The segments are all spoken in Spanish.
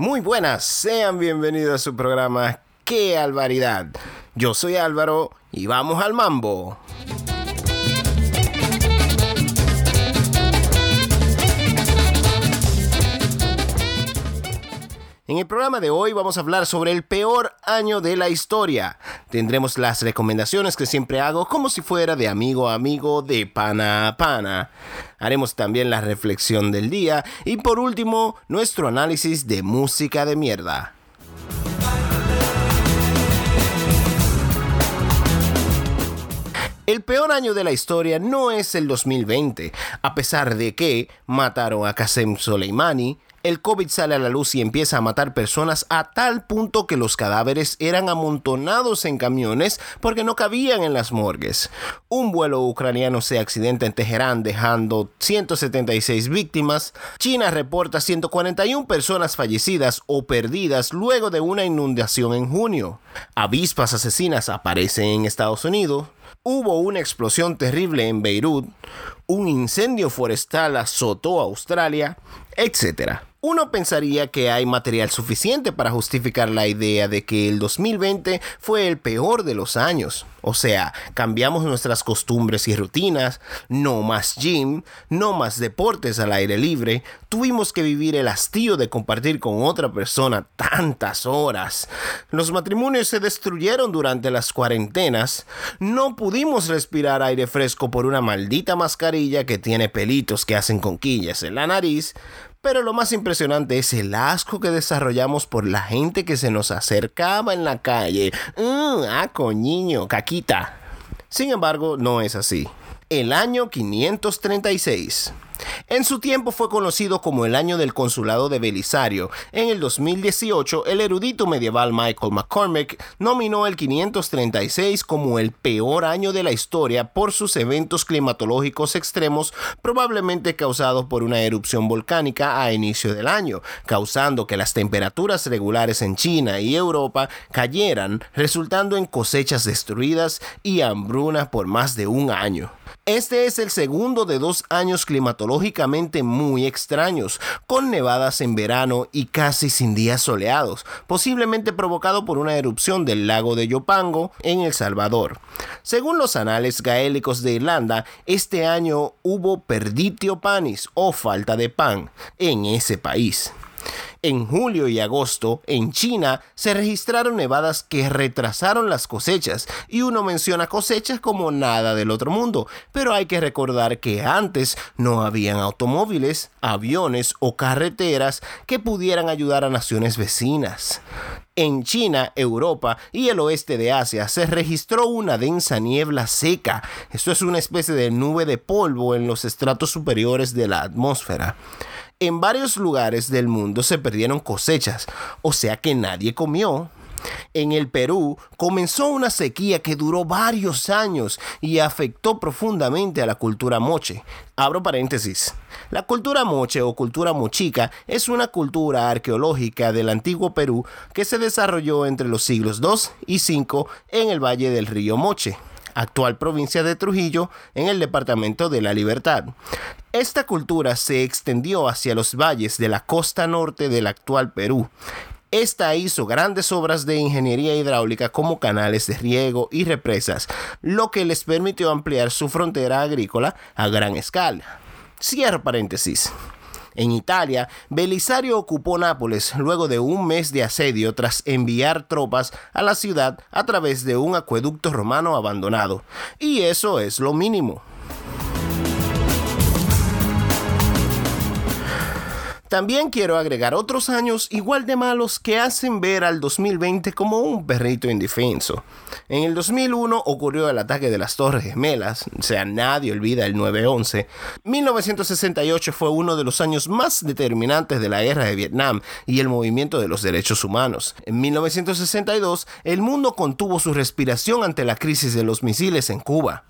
Muy buenas, sean bienvenidos a su programa ¡Qué alvaridad! Yo soy Álvaro y vamos al mambo. En el programa de hoy vamos a hablar sobre el peor año de la historia. Tendremos las recomendaciones que siempre hago como si fuera de amigo a amigo, de pana a pana. Haremos también la reflexión del día y por último nuestro análisis de música de mierda. El peor año de la historia no es el 2020, a pesar de que mataron a Qasem Soleimani, el COVID sale a la luz y empieza a matar personas a tal punto que los cadáveres eran amontonados en camiones porque no cabían en las morgues. Un vuelo ucraniano se accidenta en Teherán dejando 176 víctimas. China reporta 141 personas fallecidas o perdidas luego de una inundación en junio. Avispas asesinas aparecen en Estados Unidos. Hubo una explosión terrible en Beirut. Un incendio forestal azotó Australia, etc. Uno pensaría que hay material suficiente para justificar la idea de que el 2020 fue el peor de los años. O sea, cambiamos nuestras costumbres y rutinas, no más gym, no más deportes al aire libre, tuvimos que vivir el hastío de compartir con otra persona tantas horas. Los matrimonios se destruyeron durante las cuarentenas, no pudimos respirar aire fresco por una maldita mascarilla que tiene pelitos que hacen conquillas en la nariz, pero lo más impresionante es el asco que desarrollamos por la gente que se nos acercaba en la calle. Mmm, ah, coñiño, caquita. Sin embargo, no es así. El año 536. En su tiempo fue conocido como el año del consulado de Belisario. En el 2018, el erudito medieval Michael McCormick nominó el 536 como el peor año de la historia por sus eventos climatológicos extremos, probablemente causados por una erupción volcánica a inicio del año, causando que las temperaturas regulares en China y Europa cayeran, resultando en cosechas destruidas y hambruna por más de un año. Este es el segundo de dos años climatológicamente muy extraños, con nevadas en verano y casi sin días soleados, posiblemente provocado por una erupción del lago de Yopango en El Salvador. Según los anales gaélicos de Irlanda, este año hubo perditio panis o falta de pan en ese país. En julio y agosto, en China, se registraron nevadas que retrasaron las cosechas, y uno menciona cosechas como nada del otro mundo, pero hay que recordar que antes no habían automóviles, aviones o carreteras que pudieran ayudar a naciones vecinas. En China, Europa y el oeste de Asia se registró una densa niebla seca. Esto es una especie de nube de polvo en los estratos superiores de la atmósfera. En varios lugares del mundo se perdieron cosechas, o sea que nadie comió. En el Perú comenzó una sequía que duró varios años y afectó profundamente a la cultura moche. Abro paréntesis. La cultura moche o cultura mochica es una cultura arqueológica del antiguo Perú que se desarrolló entre los siglos II y V en el valle del río Moche actual provincia de Trujillo, en el departamento de la Libertad. Esta cultura se extendió hacia los valles de la costa norte del actual Perú. Esta hizo grandes obras de ingeniería hidráulica como canales de riego y represas, lo que les permitió ampliar su frontera agrícola a gran escala. Cierro paréntesis. En Italia, Belisario ocupó Nápoles luego de un mes de asedio tras enviar tropas a la ciudad a través de un acueducto romano abandonado. Y eso es lo mínimo. También quiero agregar otros años igual de malos que hacen ver al 2020 como un perrito indefenso. En el 2001 ocurrió el ataque de las Torres Gemelas, o sea, nadie olvida el 9-11. 1968 fue uno de los años más determinantes de la guerra de Vietnam y el movimiento de los derechos humanos. En 1962, el mundo contuvo su respiración ante la crisis de los misiles en Cuba.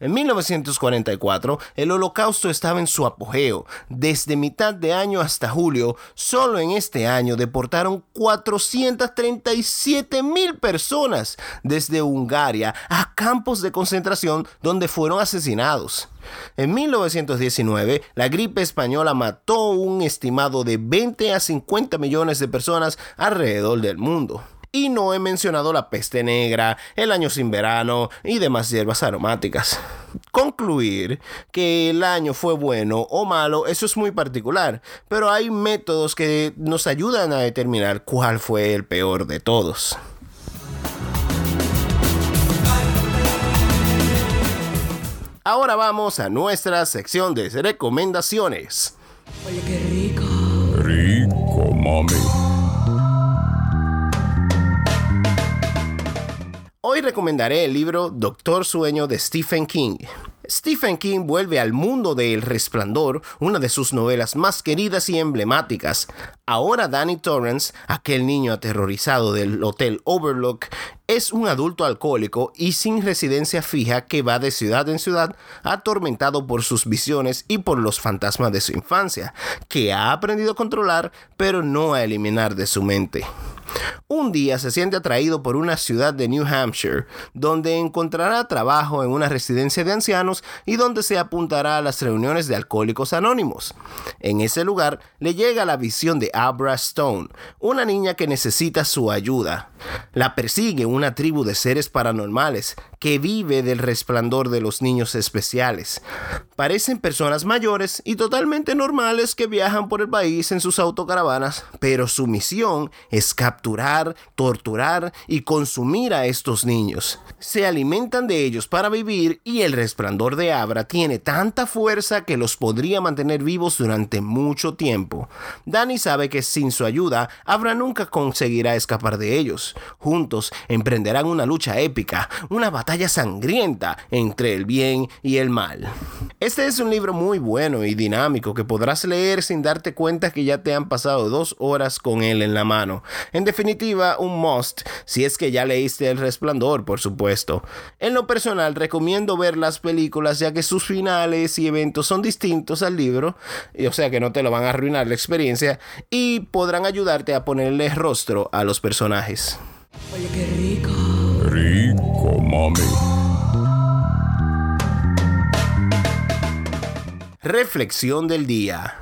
En 1944, el holocausto estaba en su apogeo. Desde mitad de año hasta julio, solo en este año deportaron 437 mil personas desde Hungaria a campos de concentración donde fueron asesinados. En 1919, la gripe española mató un estimado de 20 a 50 millones de personas alrededor del mundo. Y no he mencionado la peste negra, el año sin verano y demás hierbas aromáticas. Concluir que el año fue bueno o malo, eso es muy particular, pero hay métodos que nos ayudan a determinar cuál fue el peor de todos. Ahora vamos a nuestra sección de recomendaciones. Oye, qué rico. Rico, mami. Recomendaré el libro Doctor Sueño de Stephen King. Stephen King vuelve al mundo de El Resplandor, una de sus novelas más queridas y emblemáticas. Ahora Danny Torrance, aquel niño aterrorizado del Hotel Overlook, es un adulto alcohólico y sin residencia fija que va de ciudad en ciudad atormentado por sus visiones y por los fantasmas de su infancia, que ha aprendido a controlar pero no a eliminar de su mente. Un día se siente atraído por una ciudad de New Hampshire, donde encontrará trabajo en una residencia de ancianos y donde se apuntará a las reuniones de alcohólicos anónimos. En ese lugar le llega la visión de Abra Stone, una niña que necesita su ayuda. La persigue una tribu de seres paranormales que vive del resplandor de los niños especiales. Parecen personas mayores y totalmente normales que viajan por el país en sus autocaravanas, pero su misión es capturar, torturar y consumir a estos niños. Se alimentan de ellos para vivir y el resplandor de Abra tiene tanta fuerza que los podría mantener vivos durante mucho tiempo. Danny sabe que sin su ayuda, Abra nunca conseguirá escapar de ellos. Juntos emprenderán una lucha épica, una batalla sangrienta entre el bien y el mal. Este es un libro muy bueno y dinámico que podrás leer sin darte cuenta que ya te han pasado dos horas con él en la mano. En definitiva, un must si es que ya leíste El Resplandor, por supuesto. En lo personal, recomiendo ver las películas ya que sus finales y eventos son distintos al libro, o sea que no te lo van a arruinar la experiencia y podrán ayudarte a ponerle rostro a los personajes. Oye, qué rico. Rico, mami. Reflexión del día.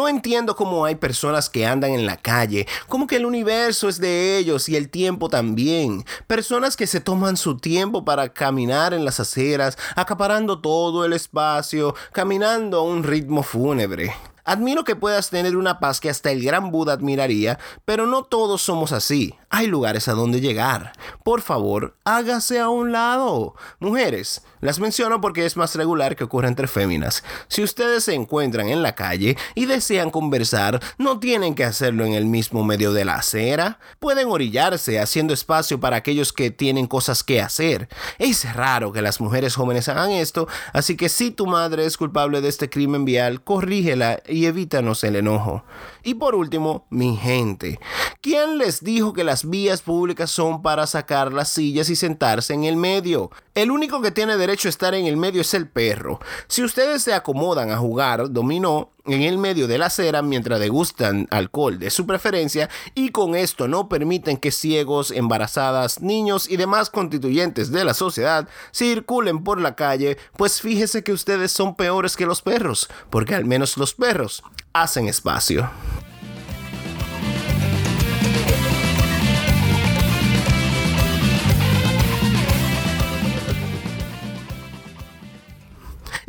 No entiendo cómo hay personas que andan en la calle, como que el universo es de ellos y el tiempo también. Personas que se toman su tiempo para caminar en las aceras, acaparando todo el espacio, caminando a un ritmo fúnebre. Admiro que puedas tener una paz que hasta el gran Buda admiraría, pero no todos somos así. Hay lugares a donde llegar. Por favor, hágase a un lado. Mujeres, las menciono porque es más regular que ocurra entre féminas. Si ustedes se encuentran en la calle y desean conversar, no tienen que hacerlo en el mismo medio de la acera. Pueden orillarse haciendo espacio para aquellos que tienen cosas que hacer. Es raro que las mujeres jóvenes hagan esto, así que si tu madre es culpable de este crimen vial, corrígela y evítanos el enojo. Y por último, mi gente, ¿quién les dijo que las vías públicas son para sacar las sillas y sentarse en el medio? El único que tiene derecho a estar en el medio es el perro. Si ustedes se acomodan a jugar dominó en el medio de la acera mientras degustan alcohol de su preferencia y con esto no permiten que ciegos, embarazadas, niños y demás constituyentes de la sociedad circulen por la calle, pues fíjese que ustedes son peores que los perros, porque al menos los perros hacen espacio.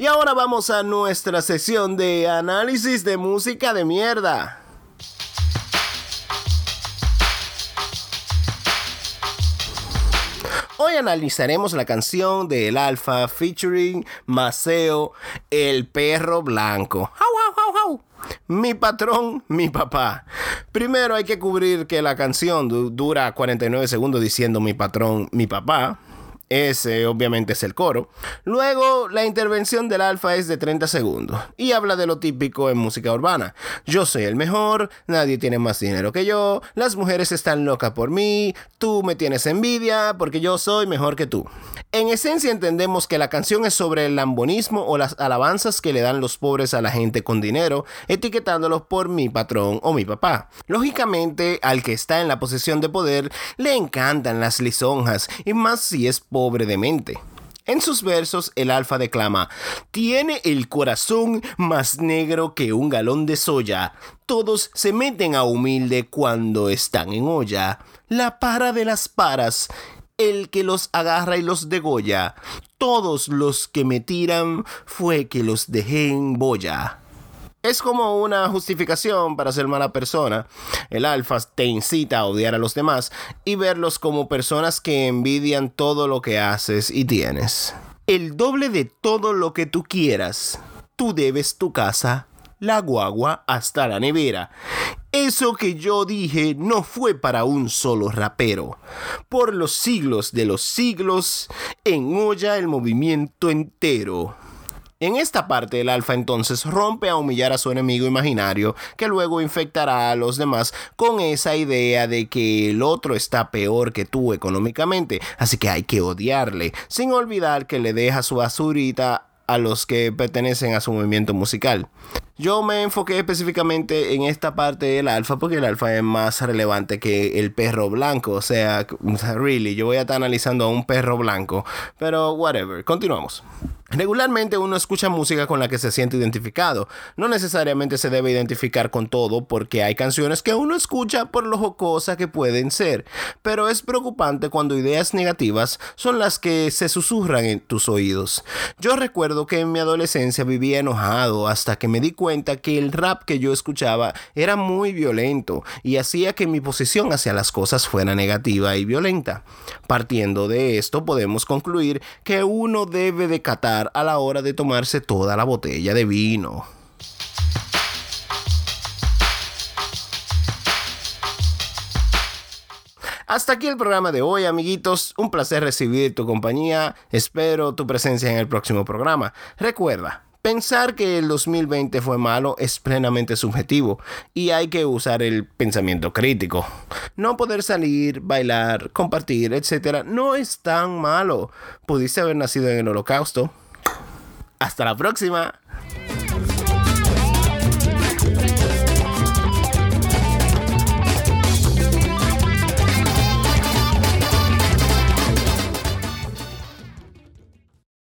Y ahora vamos a nuestra sesión de análisis de música de mierda. Hoy analizaremos la canción de El Alfa featuring Maceo, el perro blanco. Mi patrón, mi papá. Primero hay que cubrir que la canción dura 49 segundos diciendo mi patrón, mi papá. Ese obviamente es el coro. Luego, la intervención del alfa es de 30 segundos y habla de lo típico en música urbana. Yo soy el mejor, nadie tiene más dinero que yo, las mujeres están locas por mí, tú me tienes envidia porque yo soy mejor que tú. En esencia entendemos que la canción es sobre el lambonismo o las alabanzas que le dan los pobres a la gente con dinero, etiquetándolos por mi patrón o mi papá. Lógicamente, al que está en la posesión de poder le encantan las lisonjas y más si es pobre pobre de mente. En sus versos, el alfa declama, tiene el corazón más negro que un galón de soya. Todos se meten a humilde cuando están en olla. La para de las paras, el que los agarra y los degolla. Todos los que me tiran fue que los dejé en boya. Es como una justificación para ser mala persona. El alfa te incita a odiar a los demás y verlos como personas que envidian todo lo que haces y tienes. El doble de todo lo que tú quieras. Tú debes tu casa, la guagua, hasta la nevera. Eso que yo dije no fue para un solo rapero. Por los siglos de los siglos, en olla el movimiento entero. En esta parte el alfa entonces rompe a humillar a su enemigo imaginario que luego infectará a los demás con esa idea de que el otro está peor que tú económicamente, así que hay que odiarle, sin olvidar que le deja su basurita a los que pertenecen a su movimiento musical. Yo me enfoqué específicamente en esta parte del alfa porque el alfa es más relevante que el perro blanco. O sea, really, yo voy a estar analizando a un perro blanco. Pero whatever, continuamos. Regularmente uno escucha música con la que se siente identificado. No necesariamente se debe identificar con todo porque hay canciones que uno escucha por lo jocosa que pueden ser. Pero es preocupante cuando ideas negativas son las que se susurran en tus oídos. Yo recuerdo que en mi adolescencia vivía enojado hasta que me di que el rap que yo escuchaba era muy violento y hacía que mi posición hacia las cosas fuera negativa y violenta. Partiendo de esto podemos concluir que uno debe decatar a la hora de tomarse toda la botella de vino. Hasta aquí el programa de hoy, amiguitos. Un placer recibir tu compañía. Espero tu presencia en el próximo programa. Recuerda, Pensar que el 2020 fue malo es plenamente subjetivo y hay que usar el pensamiento crítico. No poder salir, bailar, compartir, etc. no es tan malo. Pudiste haber nacido en el holocausto, hasta la próxima.